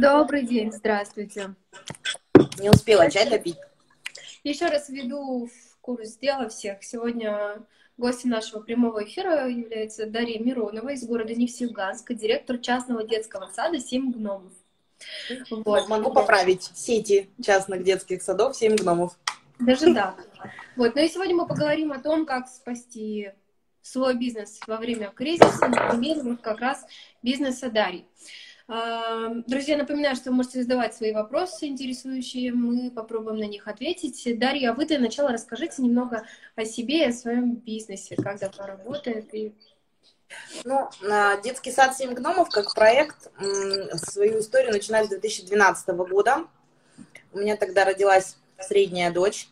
Добрый день, здравствуйте. Не успела чай допить. Еще раз введу в курс дела всех. Сегодня гостем нашего прямого эфира является Дарья Миронова из города Нефтеюганска, директор частного детского сада «Семь гномов». Вот. Могу поправить сети частных детских садов «Семь гномов». Даже да. Вот. Ну и сегодня мы поговорим о том, как спасти свой бизнес во время кризиса, на примере как раз бизнеса Дарьи. Друзья, напоминаю, что вы можете задавать свои вопросы интересующие, мы попробуем на них ответить. Дарья, а вы для начала расскажите немного о себе и о своем бизнесе, как давно работает и ну, детский сад «Семь гномов» как проект свою историю начинает с 2012 года. У меня тогда родилась средняя дочь.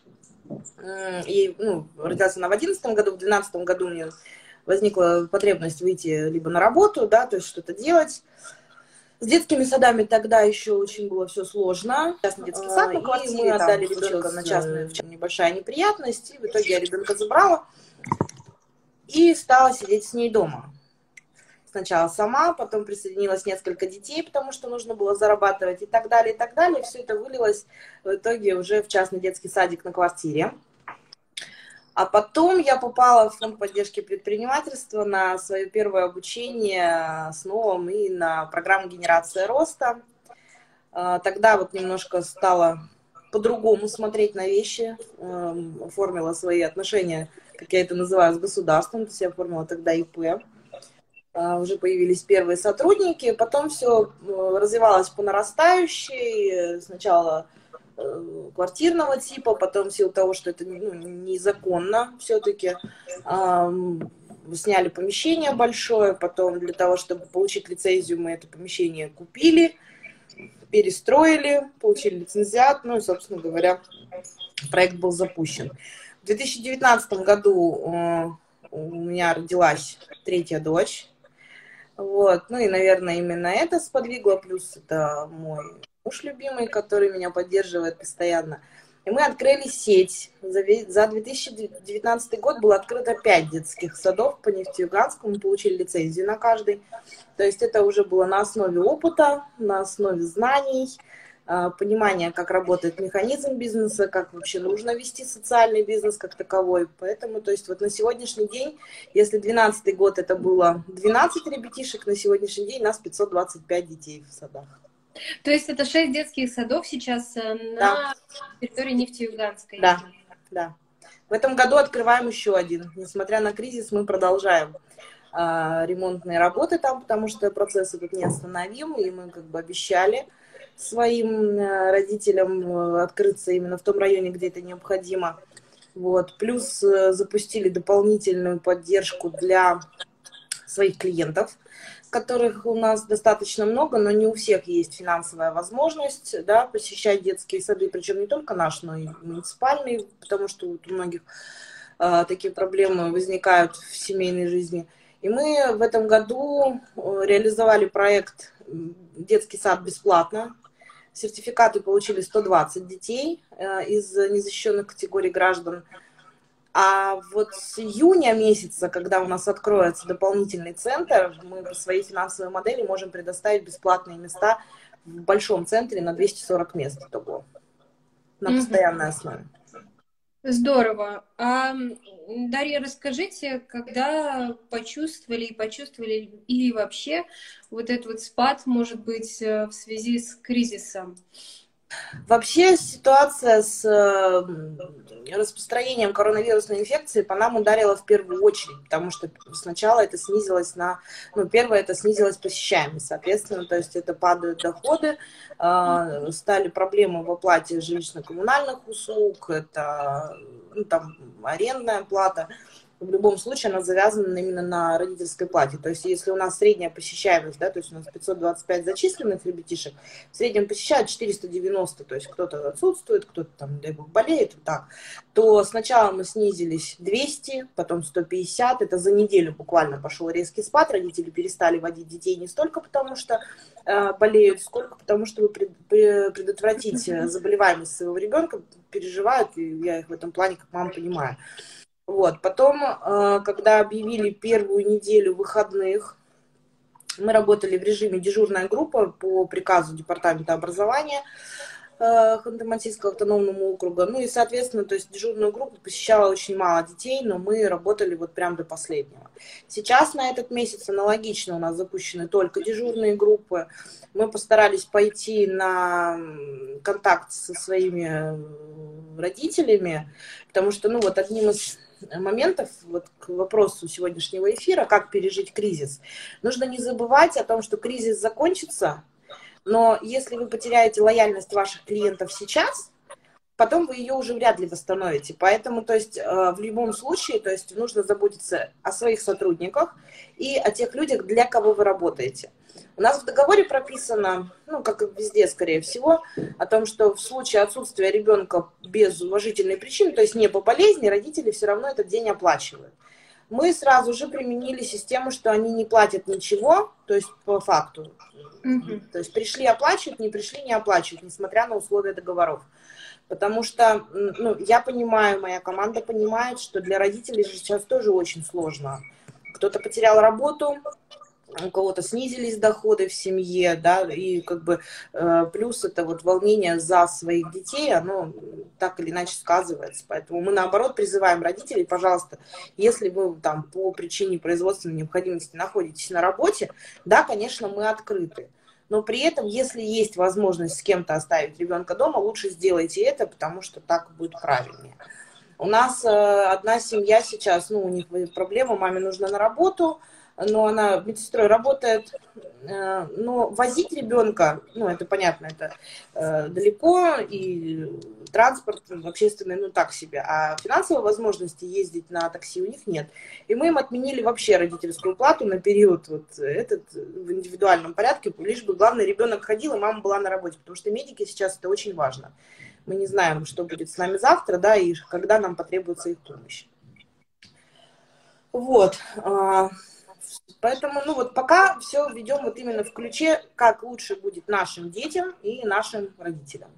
Ей, ну, родилась она в 2011 году, в 2012 году у мне возникла потребность выйти либо на работу, да, то есть что-то делать. С детскими садами тогда еще очень было все сложно. Частный детский сад на квартире, и мы отдали ребенка на частную, в чем небольшая неприятность, и в итоге я ребенка забрала и стала сидеть с ней дома. Сначала сама, потом присоединилось несколько детей, потому что нужно было зарабатывать и так далее, и так далее. Все это вылилось в итоге уже в частный детский садик на квартире. А потом я попала в фонд поддержки предпринимательства на свое первое обучение с новым и на программу генерация роста. А, тогда вот немножко стала по-другому смотреть на вещи, эм, оформила свои отношения, как я это называю, с государством, то есть я оформила тогда ИП. А, уже появились первые сотрудники, потом все э, развивалось по нарастающей. Сначала квартирного типа, потом в силу того, что это ну, незаконно все-таки, сняли помещение большое, потом для того, чтобы получить лицензию, мы это помещение купили, перестроили, получили лицензиат, ну и, собственно говоря, проект был запущен. В 2019 году э, у меня родилась третья дочь, вот, ну и, наверное, именно это сподвигло, плюс это мой муж любимый, который меня поддерживает постоянно. И мы открыли сеть. За 2019 год было открыто 5 детских садов по Нефтеюганску. Мы получили лицензию на каждый. То есть это уже было на основе опыта, на основе знаний, а, понимания, как работает механизм бизнеса, как вообще нужно вести социальный бизнес как таковой. Поэтому, то есть вот на сегодняшний день, если 2012 год это было 12 ребятишек, на сегодняшний день нас 525 детей в садах. То есть это шесть детских садов сейчас э, на да. территории Нефтеюганской? Да, да. В этом году открываем еще один. Несмотря на кризис, мы продолжаем э, ремонтные работы там, потому что процесс этот не остановим, и мы как бы обещали своим э, родителям э, открыться именно в том районе, где это необходимо. Вот. Плюс э, запустили дополнительную поддержку для своих клиентов которых у нас достаточно много, но не у всех есть финансовая возможность да, посещать детские сады, причем не только наш, но и муниципальный, потому что вот у многих э, такие проблемы возникают в семейной жизни. И мы в этом году э, реализовали проект «Детский сад бесплатно». Сертификаты получили 120 детей э, из незащищенных категорий граждан – а вот с июня месяца, когда у нас откроется дополнительный центр, мы по своей финансовой модели можем предоставить бесплатные места в большом центре на 240 мест того на постоянной основе. Здорово. А, Дарья, расскажите, когда почувствовали и почувствовали или вообще вот этот вот спад, может быть, э, в связи с кризисом? Вообще ситуация с распространением коронавирусной инфекции по нам ударила в первую очередь, потому что сначала это снизилось на, ну, первое, это снизилась посещаемость, соответственно, то есть это падают доходы, э, стали проблемы в оплате жилищно-коммунальных услуг, это, ну, там, арендная плата, в любом случае она завязана именно на родительской плате. То есть если у нас средняя посещаемость, да, то есть у нас 525 зачисленных ребятишек, в среднем посещают 490, то есть кто-то отсутствует, кто-то там, дай бог, болеет, вот так, то сначала мы снизились 200, потом 150, это за неделю буквально пошел резкий спад, родители перестали водить детей не столько потому, что э, болеют, сколько потому, чтобы пред, предотвратить заболеваемость своего ребенка, переживают, и я их в этом плане как мама понимаю. Вот. Потом, э, когда объявили первую неделю выходных, Мы работали в режиме дежурная группа по приказу Департамента образования э, Ханты-Мансийского автономного округа. Ну и, соответственно, то есть дежурную группу посещало очень мало детей, но мы работали вот прям до последнего. Сейчас на этот месяц аналогично у нас запущены только дежурные группы. Мы постарались пойти на контакт со своими родителями, потому что, ну вот одним из моментов вот к вопросу сегодняшнего эфира, как пережить кризис. Нужно не забывать о том, что кризис закончится, но если вы потеряете лояльность ваших клиентов сейчас, потом вы ее уже вряд ли восстановите. Поэтому, то есть, э, в любом случае, то есть, нужно заботиться о своих сотрудниках и о тех людях, для кого вы работаете. У нас в договоре прописано, ну, как и везде, скорее всего, о том, что в случае отсутствия ребенка без уважительной причины, то есть не по болезни, родители все равно этот день оплачивают. Мы сразу же применили систему, что они не платят ничего, то есть по факту. Mm-hmm. То есть пришли оплачивать, не пришли не оплачивать, несмотря на условия договоров. Потому что, ну, я понимаю, моя команда понимает, что для родителей же сейчас тоже очень сложно. Кто-то потерял работу, у кого-то снизились доходы в семье, да, и как бы э, плюс это вот волнение за своих детей, оно так или иначе сказывается. Поэтому мы наоборот призываем родителей, пожалуйста, если вы там по причине производственной необходимости находитесь на работе, да, конечно, мы открыты. Но при этом, если есть возможность с кем-то оставить ребенка дома, лучше сделайте это, потому что так будет правильнее. У нас э, одна семья сейчас, ну, у них проблема, маме нужно на работу, но она медсестрой работает, э, но возить ребенка, ну, это понятно, это э, далеко, и транспорт общественный, ну, так себе, а финансовой возможности ездить на такси у них нет. И мы им отменили вообще родительскую плату на период вот этот в индивидуальном порядке, лишь бы, главное, ребенок ходил, и мама была на работе, потому что медики сейчас это очень важно. Мы не знаем, что будет с нами завтра, да, и когда нам потребуется их помощь. Вот. Поэтому, ну вот пока все ведем вот именно в ключе, как лучше будет нашим детям и нашим родителям.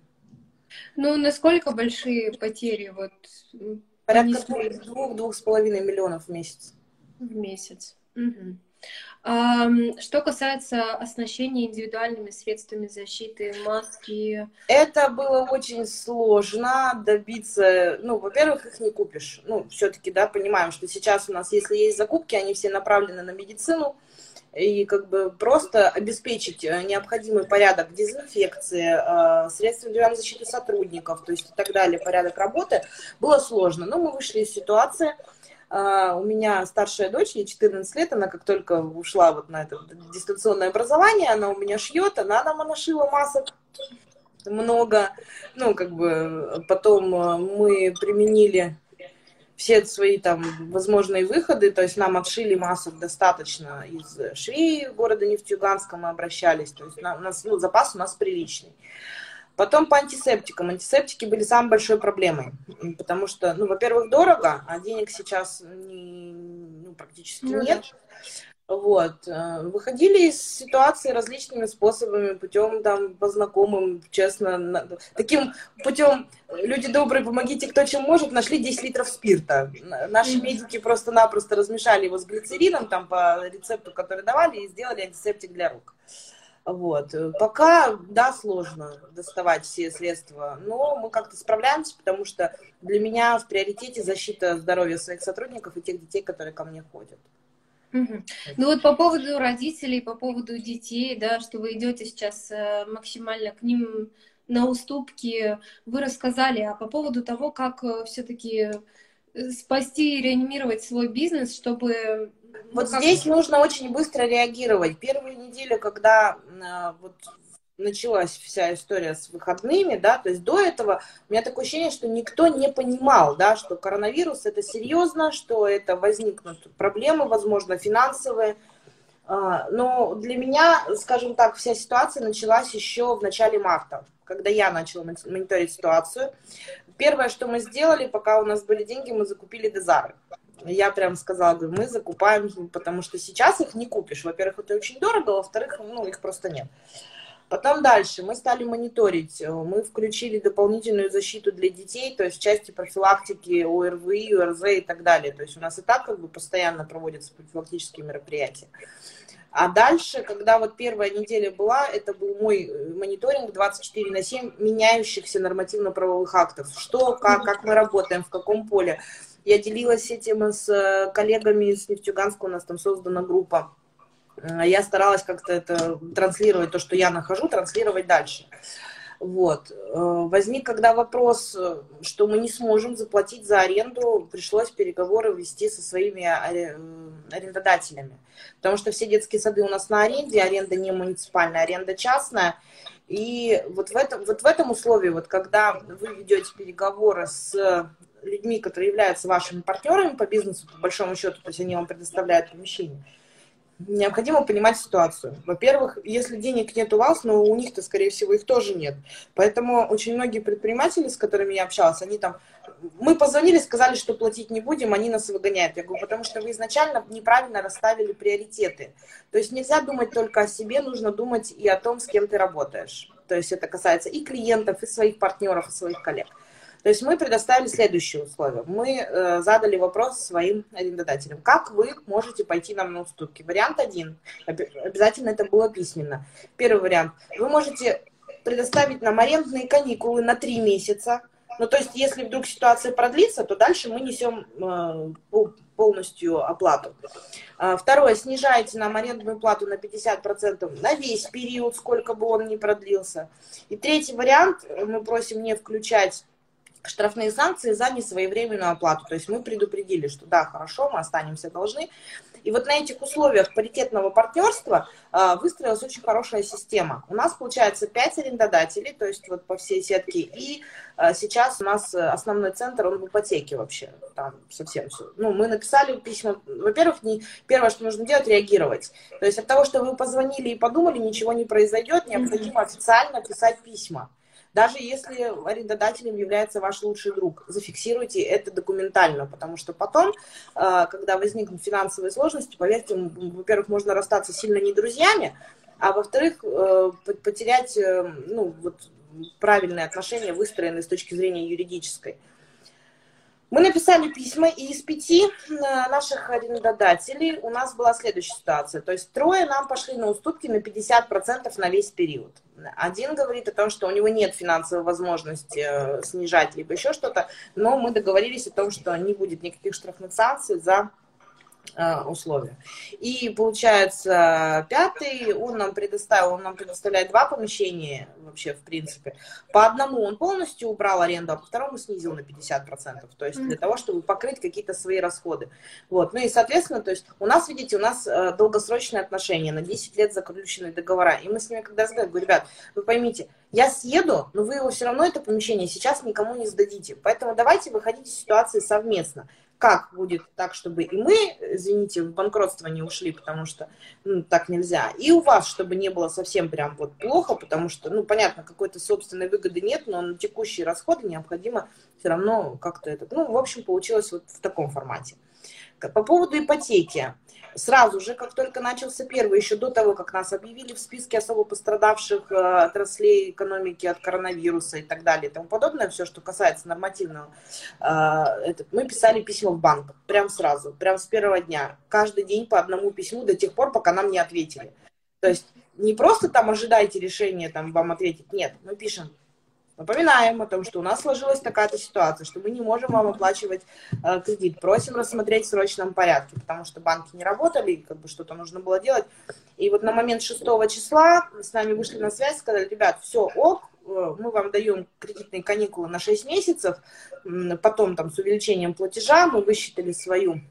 Ну, насколько большие потери? Вот, Порядка двух-двух с половиной миллионов в месяц. В месяц. Угу. Что касается оснащения индивидуальными средствами защиты, маски... Это было очень сложно добиться, ну, во-первых, их не купишь. Ну, все-таки, да, понимаем, что сейчас у нас, если есть закупки, они все направлены на медицину, и как бы просто обеспечить э, необходимый порядок дезинфекции, э, средств индивидуальной защиты сотрудников, то есть и так далее, порядок работы, было сложно. Но мы вышли из ситуации, у меня старшая дочь, ей 14 лет, она как только ушла вот на это дистанционное образование, она у меня шьет, она нам нашила масок много. Ну, как бы потом э, мы применили все свои там возможные выходы, то есть нам отшили масок достаточно из швей города Нефтьюганска, мы обращались, то есть у нас, ну, запас у нас приличный. Потом по антисептикам. Антисептики были самой большой проблемой, потому что, ну, во-первых, дорого, а денег сейчас не, ну, практически ну, нет. Вот. Э, выходили из ситуации различными способами, путем там по знакомым, честно, таким путем люди добрые, помогите кто чем может, нашли 10 литров спирта. Наши медики просто-напросто размешали его с глицерином там по рецепту, который давали, и сделали антисептик для рук. Вот. Пока, да, сложно доставать все средства, но мы как-то справляемся, потому что для меня в приоритете защита здоровья своих сотрудников и тех детей, которые ко мне ходят. Угу. Ну вот по поводу родителей, по поводу детей, да, что вы идете сейчас э, максимально к ним на уступки, вы рассказали, а по поводу того, как э, все-таки э, спасти и реанимировать свой бизнес, чтобы вот ну, здесь нужно очень быстро реагировать. Первую неделю, когда э, вот началась вся история с выходными, да, то есть до этого у меня такое ощущение, что никто не понимал, да, что коронавирус это серьезно, что это возникнут проблемы, возможно, финансовые. А, но для меня, скажем так, вся ситуация началась еще в начале марта, когда я начала мониторить ситуацию. Первое, что мы сделали, пока у нас были деньги, мы закупили дезары. Я прям сказала, говорю, мы закупаем, потому что сейчас их не купишь. Во-первых, это очень дорого, во-вторых, ну, их просто нет. Потом дальше мы стали мониторить, мы включили дополнительную защиту для детей, то есть в части профилактики ОРВИ, ОРЗ и так далее. То есть у нас и так как бы постоянно проводятся профилактические мероприятия. А дальше, когда вот первая неделя была, это был мой э, мониторинг 24 на 7 меняющихся нормативно-правовых актов. Что, как, как мы работаем, в каком поле. Я делилась этим с э, коллегами из Нефтьюганска, у нас там создана группа. Э, я старалась как-то это транслировать, то, что я нахожу, транслировать дальше. Вот. Возник когда вопрос, что мы не сможем заплатить за аренду, пришлось переговоры вести со своими арендодателями. Потому что все детские сады у нас на аренде, аренда не муниципальная, аренда частная. И вот в этом, вот в этом условии, вот когда вы ведете переговоры с людьми, которые являются вашими партнерами по бизнесу, по большому счету, то есть они вам предоставляют помещение, необходимо понимать ситуацию. Во-первых, если денег нет у вас, но у них-то, скорее всего, их тоже нет. Поэтому очень многие предприниматели, с которыми я общалась, они там, мы позвонили, сказали, что платить не будем, они нас выгоняют. Я говорю, потому что вы изначально неправильно расставили приоритеты. То есть нельзя думать только о себе, нужно думать и о том, с кем ты работаешь. То есть это касается и клиентов, и своих партнеров, и своих коллег. То есть мы предоставили следующие условия. Мы э, задали вопрос своим арендодателям. Как вы можете пойти нам на уступки? Вариант один. Обязательно это было письменно. Первый вариант. Вы можете предоставить нам арендные каникулы на три месяца. Ну, то есть, если вдруг ситуация продлится, то дальше мы несем э, полностью оплату. А, второе, снижайте нам арендную плату на 50% на весь период, сколько бы он ни продлился. И третий вариант, мы просим не включать штрафные санкции за несвоевременную оплату. То есть мы предупредили, что да, хорошо, мы останемся должны. И вот на этих условиях паритетного партнерства э, выстроилась очень хорошая система. У нас получается 5 арендодателей, то есть вот по всей сетке, и э, сейчас у нас основной центр, он в ипотеке вообще, там совсем все. Ну, мы написали письма, во-первых, не, первое, что нужно делать, реагировать. То есть от того, что вы позвонили и подумали, ничего не произойдет, необходимо официально писать письма. Даже если арендодателем является ваш лучший друг, зафиксируйте это документально, потому что потом, э, когда возникнут финансовые сложности, поверьте, во-первых, можно расстаться сильно не друзьями, а во-вторых, э, потерять э, ну, вот, правильные отношения, выстроенные с точки зрения юридической. Мы написали письма, и из пяти э, наших арендодателей у нас была следующая ситуация. То есть трое нам пошли на уступки на 50% на весь период. Один говорит о том, что у него нет финансовой возможности э, снижать либо еще что-то, но мы договорились о том, что не будет никаких штрафных санкций за условия. И получается, пятый, он нам предоставил, он нам предоставляет два помещения вообще, в принципе. По одному он полностью убрал аренду, а по второму снизил на 50%. То есть для того, чтобы покрыть какие-то свои расходы. Вот. Ну и, соответственно, то есть у нас, видите, у нас э, долгосрочные отношения, на 10 лет заключенные договора. И мы с ними когда разговариваем, говорю, ребят, вы поймите, я съеду, но вы его все равно, это помещение, сейчас никому не сдадите. Поэтому давайте выходить из ситуации совместно как будет так, чтобы и мы, извините, в банкротство не ушли, потому что ну, так нельзя, и у вас, чтобы не было совсем прям вот плохо, потому что, ну, понятно, какой-то собственной выгоды нет, но на текущие расходы необходимо все равно как-то это, ну, в общем, получилось вот в таком формате. По поводу ипотеки сразу же, как только начался первый, еще до того, как нас объявили в списке особо пострадавших э, отраслей экономики от коронавируса и так далее и тому подобное, все, что касается нормативного, э, мы писали письма в банк, прям сразу, прям с первого дня, каждый день по одному письму до тех пор, пока нам не ответили. То есть не просто там ожидайте решения, там вам ответить, нет, мы пишем, Напоминаем о том, что у нас сложилась такая-то ситуация, что мы не можем вам оплачивать э, кредит. Просим рассмотреть в срочном порядке, потому что банки не работали, как бы что-то нужно было делать. И вот на момент 6 числа с нами вышли на связь, сказали, ребят, все, ок, э, мы вам даем кредитные каникулы на 6 месяцев, потом там с увеличением платежа мы высчитали свою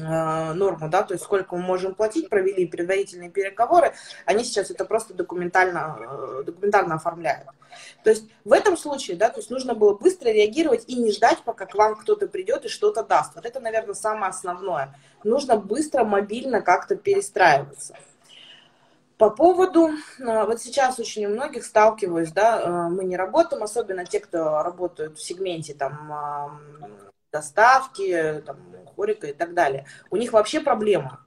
норму, да, то есть сколько мы можем платить, провели предварительные переговоры, они сейчас это просто документально, э, документально оформляют. То есть в этом случае, да, то есть нужно было быстро реагировать и не ждать, пока к вам кто-то придет и что-то даст. Вот это, наверное, самое основное. Нужно быстро, мобильно как-то перестраиваться. По поводу, э, вот сейчас очень у многих сталкиваюсь, да, мы не работаем, особенно те, кто работают в сегменте там доставки, там, хорика и так далее. У них вообще проблема.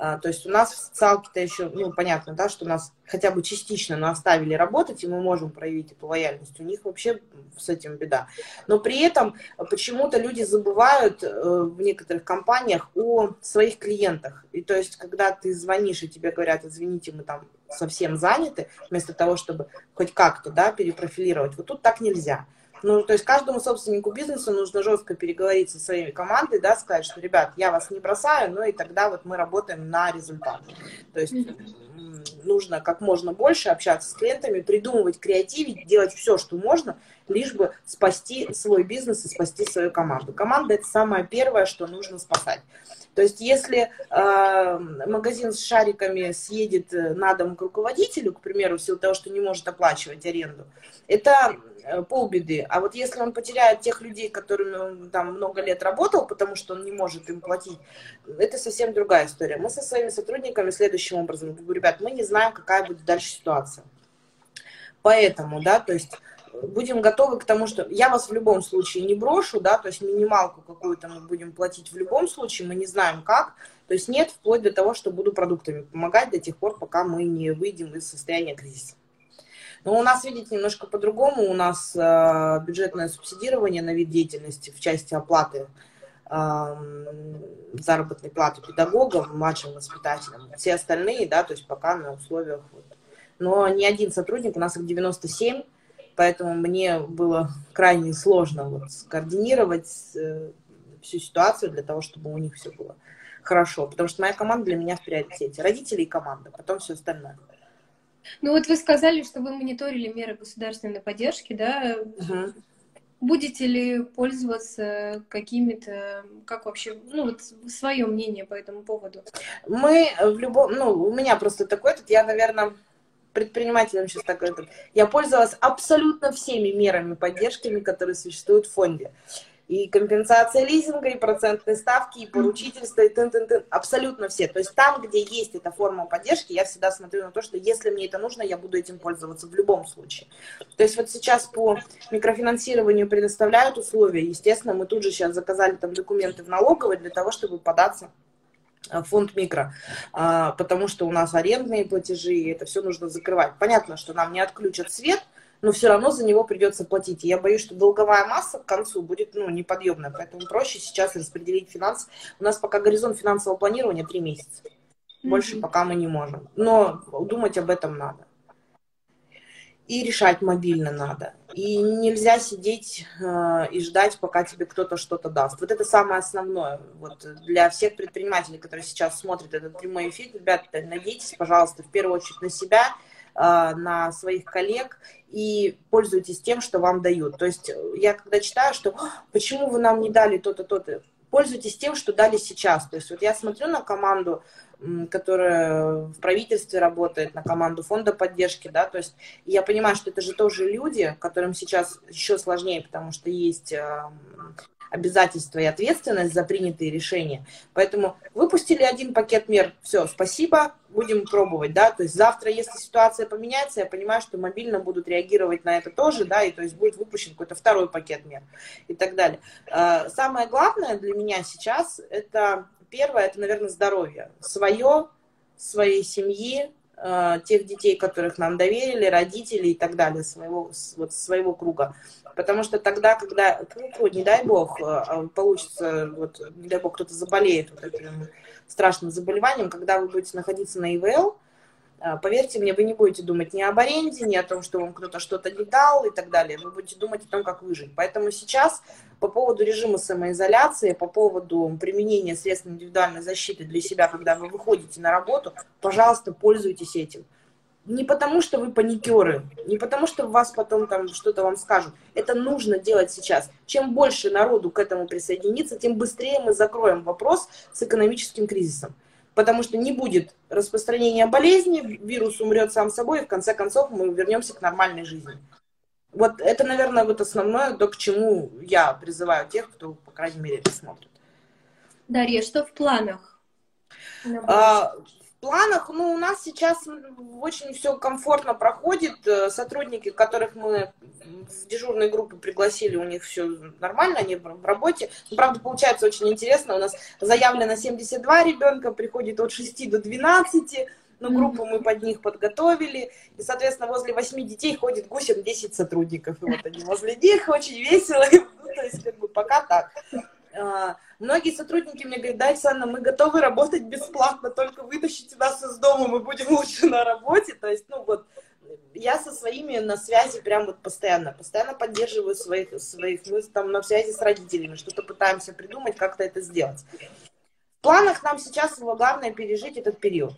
А, то есть у нас в социалке-то еще, ну, понятно, да, что нас хотя бы частично, но оставили работать, и мы можем проявить эту лояльность. У них вообще с этим беда. Но при этом почему-то люди забывают э, в некоторых компаниях о своих клиентах. И то есть, когда ты звонишь, и тебе говорят, извините, мы там совсем заняты, вместо того, чтобы хоть как-то, да, перепрофилировать. Вот тут так нельзя. Ну, то есть каждому собственнику бизнеса нужно жестко переговорить со своей командой, да, сказать, что, ребят, я вас не бросаю, ну и тогда вот мы работаем на результат. То есть нужно как можно больше общаться с клиентами, придумывать, креативить, делать все, что можно, лишь бы спасти свой бизнес и спасти свою команду. Команда это самое первое, что нужно спасать. То есть, если э, магазин с шариками съедет на дом к руководителю, к примеру, в силу того, что не может оплачивать аренду, это Э, полбеды. А вот если он потеряет тех людей, которыми он там много лет работал, потому что он не может им платить, это совсем другая история. Мы со своими сотрудниками следующим образом говорю, ребят, мы не знаем, какая будет дальше ситуация. Поэтому, да, то есть будем готовы к тому, что я вас в любом случае не брошу, да, то есть минималку какую-то мы будем платить в любом случае, мы не знаем как, то есть нет, вплоть до того, что буду продуктами помогать до тех пор, пока мы не выйдем из состояния кризиса. Но у нас, видите, немножко по-другому. У нас э, бюджетное субсидирование на вид деятельности в части оплаты э, заработной платы педагогам, младшим воспитателям. Все остальные, да, то есть пока на условиях. Вот. Но ни один сотрудник, у нас их 97, поэтому мне было крайне сложно вот, скоординировать э, всю ситуацию для того, чтобы у них все было хорошо. Потому что моя команда для меня в приоритете. Родители и команда, потом все остальное. Ну вот вы сказали, что вы мониторили меры государственной поддержки, да? Угу. Будете ли пользоваться какими-то, как вообще, ну вот свое мнение по этому поводу? Мы в любом, ну у меня просто такой, тут я, наверное, предпринимателем сейчас так говорю, я пользовалась абсолютно всеми мерами поддержки, которые существуют в фонде и компенсация лизинга, и процентные ставки, и поручительство, и тын -тын -тын. абсолютно все. То есть там, где есть эта форма поддержки, я всегда смотрю на то, что если мне это нужно, я буду этим пользоваться в любом случае. То есть вот сейчас по микрофинансированию предоставляют условия, естественно, мы тут же сейчас заказали там документы в налоговой для того, чтобы податься в фонд микро, а, потому что у нас арендные платежи, и это все нужно закрывать. Понятно, что нам не отключат свет, но все равно за него придется платить. И я боюсь, что долговая масса к концу будет ну, неподъемная, поэтому проще сейчас распределить финансы. У нас пока горизонт финансового планирования три месяца. Больше mm-hmm. пока мы не можем. Но думать об этом надо. И решать мобильно надо. И нельзя сидеть э, и ждать, пока тебе кто-то что-то даст. Вот это самое основное. Вот для всех предпринимателей, которые сейчас смотрят этот прямой эфир, ребята, надейтесь, пожалуйста, в первую очередь на себя на своих коллег и пользуйтесь тем, что вам дают. То есть я когда читаю, что почему вы нам не дали то-то, то-то, пользуйтесь тем, что дали сейчас. То есть вот я смотрю на команду, которая в правительстве работает, на команду фонда поддержки, да, то есть я понимаю, что это же тоже люди, которым сейчас еще сложнее, потому что есть эм, обязательства и ответственность за принятые решения. Поэтому выпустили один пакет мер, все, спасибо, будем пробовать, да, то есть завтра, если ситуация поменяется, я понимаю, что мобильно будут реагировать на это тоже, да, и то есть будет выпущен какой-то второй пакет мер и так далее. А, самое главное для меня сейчас, это первое, это, наверное, здоровье. Свое, своей семьи, а, тех детей, которых нам доверили, родителей и так далее, своего, вот, своего круга. Потому что тогда, когда, ну, не дай бог, э, получится, вот, не дай бог, кто-то заболеет вот этим страшным заболеванием, когда вы будете находиться на ИВЛ, э, поверьте мне, вы не будете думать ни об аренде, ни о том, что вам кто-то что-то не дал и так далее. Вы будете думать о том, как выжить. Поэтому сейчас по поводу режима самоизоляции, по поводу применения средств индивидуальной защиты для себя, когда вы выходите на работу, пожалуйста, пользуйтесь этим не потому, что вы паникеры, не потому, что вас потом там что-то вам скажут. Это нужно делать сейчас. Чем больше народу к этому присоединится, тем быстрее мы закроем вопрос с экономическим кризисом. Потому что не будет распространения болезни, вирус умрет сам собой, и в конце концов мы вернемся к нормальной жизни. Вот это, наверное, вот основное, то, к чему я призываю тех, кто, по крайней мере, это смотрит. Дарья, что в планах? А, планах, ну, у нас сейчас очень все комфортно проходит. Э, сотрудники, которых мы в дежурные группы пригласили, у них все нормально, они в работе. Ну, правда, получается очень интересно. У нас заявлено 72 ребенка, приходит от 6 до 12. Ну, группу мы под них подготовили. И, соответственно, возле 8 детей ходит гусем 10 сотрудников. И вот они возле них очень весело. Ну, то есть, как бы, пока так. А, многие сотрудники мне говорят, да, Александра, мы готовы работать бесплатно, только вытащите нас из дома, мы будем лучше на работе. То есть, ну вот, я со своими на связи прям вот постоянно, постоянно поддерживаю своих, своих, мы там на связи с родителями, что-то пытаемся придумать, как-то это сделать. В планах нам сейчас главное пережить этот период.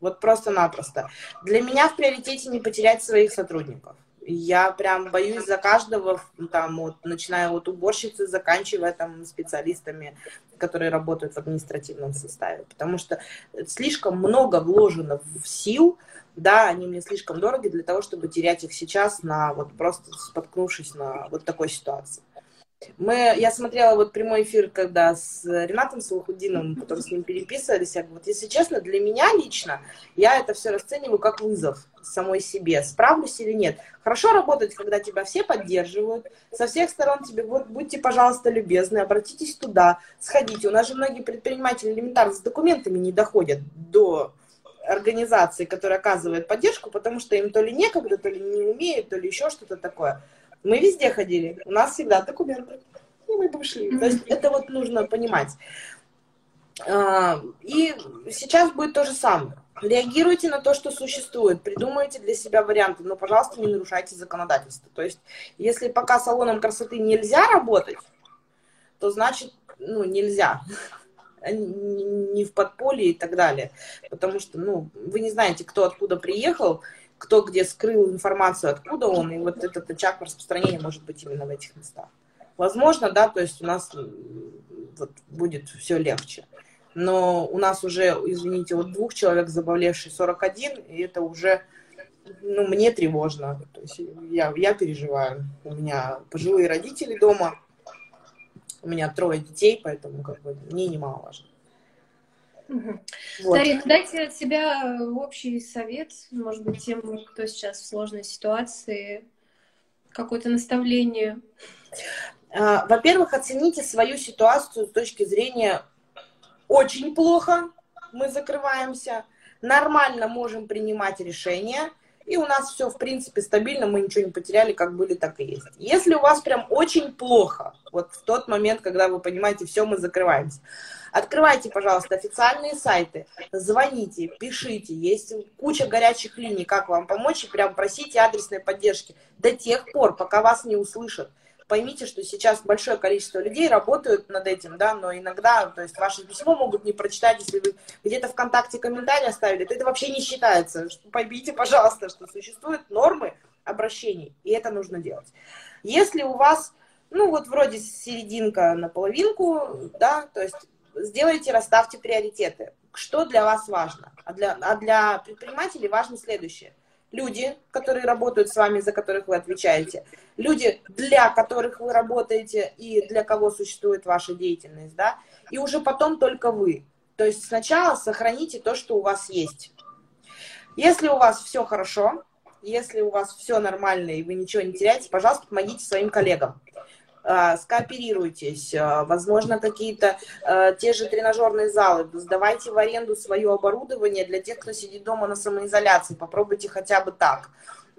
Вот просто-напросто. Для меня в приоритете не потерять своих сотрудников. Я прям боюсь за каждого, там, вот, начиная от уборщицы, заканчивая там специалистами, которые работают в административном составе. Потому что слишком много вложено в сил, да, они мне слишком дороги для того, чтобы терять их сейчас на вот просто споткнувшись на вот такой ситуации. Мы, я смотрела вот прямой эфир, когда с Ренатом Салахудиновым, который с ним переписывались, я говорю, вот если честно, для меня лично, я это все расцениваю как вызов самой себе, справлюсь или нет. Хорошо работать, когда тебя все поддерживают, со всех сторон тебе, вот, будьте, пожалуйста, любезны, обратитесь туда, сходите. У нас же многие предприниматели элементарно с документами не доходят до организации, которая оказывает поддержку, потому что им то ли некогда, то ли не умеют, то ли еще что-то такое. Мы везде ходили, у нас всегда документы. И мы пошли. То есть это вот нужно понимать. А, и сейчас будет то же самое. Реагируйте на то, что существует, придумайте для себя варианты, но, пожалуйста, не нарушайте законодательство. То есть, если пока салоном красоты нельзя работать, то значит, ну, нельзя. Не в подполье и так далее. Потому что, ну, вы не знаете, кто откуда приехал, кто где скрыл информацию, откуда он, и вот этот очаг распространения может быть именно в этих местах. Возможно, да, то есть у нас вот, будет все легче. Но у нас уже, извините, вот двух человек заболевший 41, и это уже, ну, мне тревожно. То есть я, я переживаю. У меня пожилые родители дома, у меня трое детей, поэтому как бы мне немаловажно. Угу. Вот. Дарья, ну дайте от себя общий совет, может быть, тем, кто сейчас в сложной ситуации, какое-то наставление. А, во-первых, оцените свою ситуацию с точки зрения очень плохо, мы закрываемся, нормально можем принимать решения, и у нас все, в принципе, стабильно, мы ничего не потеряли, как были, так и есть. Если у вас прям очень плохо, вот в тот момент, когда вы понимаете, все, мы закрываемся, Открывайте, пожалуйста, официальные сайты, звоните, пишите, есть куча горячих линий, как вам помочь, и прям просите адресной поддержки до тех пор, пока вас не услышат. Поймите, что сейчас большое количество людей работают над этим, да, но иногда, то есть ваше письмо могут не прочитать, если вы где-то ВКонтакте комментарий оставили, то это вообще не считается. Поймите, пожалуйста, что существуют нормы обращений, и это нужно делать. Если у вас, ну вот вроде серединка на половинку, да, то есть сделайте, расставьте приоритеты. Что для вас важно? А для, а для предпринимателей важно следующее. Люди, которые работают с вами, за которых вы отвечаете. Люди, для которых вы работаете и для кого существует ваша деятельность. Да? И уже потом только вы. То есть сначала сохраните то, что у вас есть. Если у вас все хорошо, если у вас все нормально и вы ничего не теряете, пожалуйста, помогите своим коллегам. А, скооперируйтесь, а, возможно, какие-то а, те же тренажерные залы, сдавайте в аренду свое оборудование для тех, кто сидит дома на самоизоляции, попробуйте хотя бы так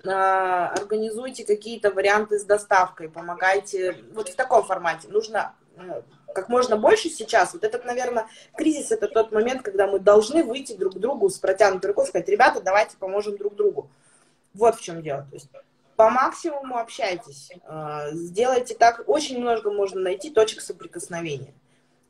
организуйте какие-то варианты с доставкой, помогайте, вот в таком формате. Нужно э, как можно больше сейчас. Вот этот, наверное, кризис это тот момент, когда мы должны выйти друг к другу с протянутой рукой, сказать, ребята, давайте поможем друг другу. Вот в чем дело. То есть по максимуму общайтесь, а, сделайте так, очень много можно найти точек соприкосновения.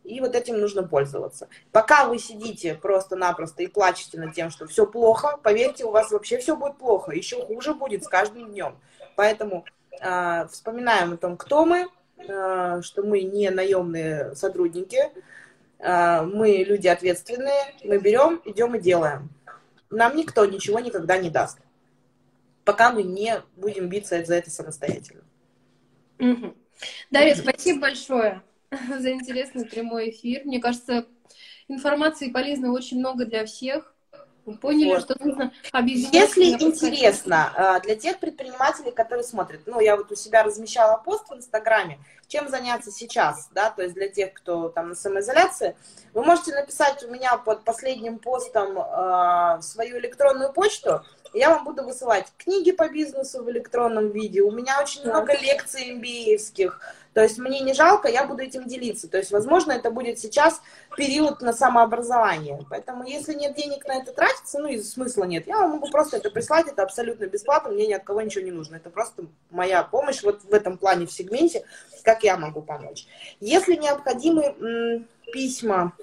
И вот этим нужно пользоваться. Пока вы сидите просто-напросто и плачете над тем, что все плохо, поверьте, у вас вообще все будет плохо, еще хуже будет с каждым днем. Поэтому э, вспоминаем о том, кто мы, э, что мы не наемные сотрудники, э, мы люди ответственные, мы берем, идем и делаем. Нам никто ничего никогда не даст пока мы не будем биться за это самостоятельно. Угу. Дарья, спасибо большое за интересный прямой эфир. Мне кажется, информации полезной очень много для всех. Мы поняли, вот. что нужно объединять. Если интересно, а, для тех предпринимателей, которые смотрят, ну, я вот у себя размещала пост в Инстаграме, чем заняться сейчас, да, то есть для тех, кто там на самоизоляции, вы можете написать у меня под последним постом э, свою электронную почту, я вам буду высылать книги по бизнесу в электронном виде. У меня очень да. много лекций MBA-евских. То есть мне не жалко, я буду этим делиться. То есть, возможно, это будет сейчас период на самообразование. Поэтому, если нет денег на это тратиться, ну и смысла нет. Я вам могу просто это прислать, это абсолютно бесплатно, мне ни от кого ничего не нужно. Это просто моя помощь вот в этом плане, в сегменте, как я могу помочь. Если необходимы м, письма,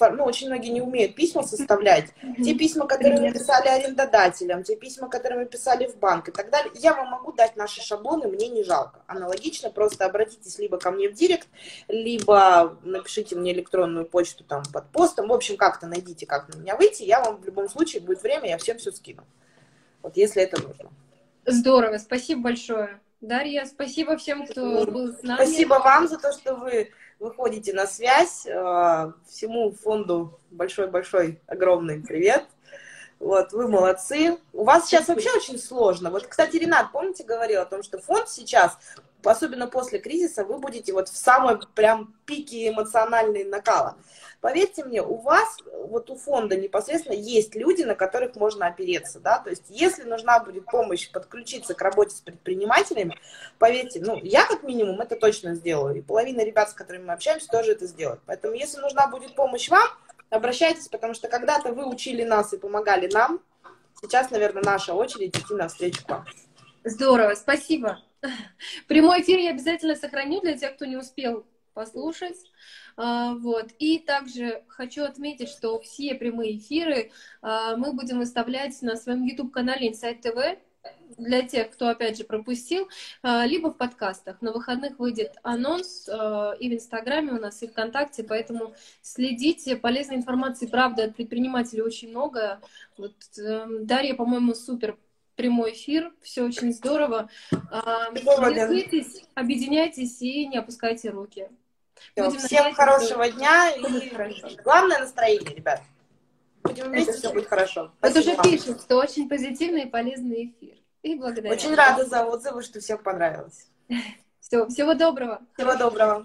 ну, очень многие не умеют письма составлять. Те письма, которые мы писали арендодателям, те письма, которые мы писали в банк и так далее, я вам могу дать наши шаблоны, мне не жалко. Аналогично, просто обратитесь либо ко мне в директ, либо напишите мне электронную почту там под постом. В общем, как-то найдите, как на меня выйти. Я вам в любом случае, будет время, я всем все скину. Вот если это нужно. Здорово, спасибо большое. Дарья, спасибо всем, кто был с нами. Спасибо вам за то, что вы выходите на связь. Э, всему фонду большой-большой огромный привет. Вот, вы молодцы. У вас сейчас вообще очень сложно. Вот, кстати, Ренат, помните, говорил о том, что фонд сейчас, особенно после кризиса, вы будете вот в самой прям пике эмоциональной накала. Поверьте мне, у вас, вот у фонда непосредственно есть люди, на которых можно опереться, да, то есть если нужна будет помощь подключиться к работе с предпринимателями, поверьте, ну, я как минимум это точно сделаю, и половина ребят, с которыми мы общаемся, тоже это сделают. Поэтому если нужна будет помощь вам, обращайтесь, потому что когда-то вы учили нас и помогали нам, сейчас, наверное, наша очередь идти навстречу вам. Здорово, спасибо. Прямой эфир я обязательно сохраню для тех, кто не успел послушать. А, вот. И также хочу отметить, что все прямые эфиры а, мы будем выставлять на своем YouTube-канале Insight TV для тех, кто, опять же, пропустил, а, либо в подкастах. На выходных выйдет анонс и в Инстаграме у нас, и ВКонтакте, поэтому следите. Полезной информации, правда, от предпринимателей очень много. Вот эм, Дарья, по-моему, супер прямой эфир, все очень здорово. Держитесь, объединяйтесь и не опускайте руки. Все, всем хорошего дня и главное настроение, ребят. Будем вместе, все будет хорошо. Вот уже пишут, что очень позитивный и полезный эфир. И благодарю. Очень рада за отзывы, что всем понравилось. Все, всего доброго. Всего доброго.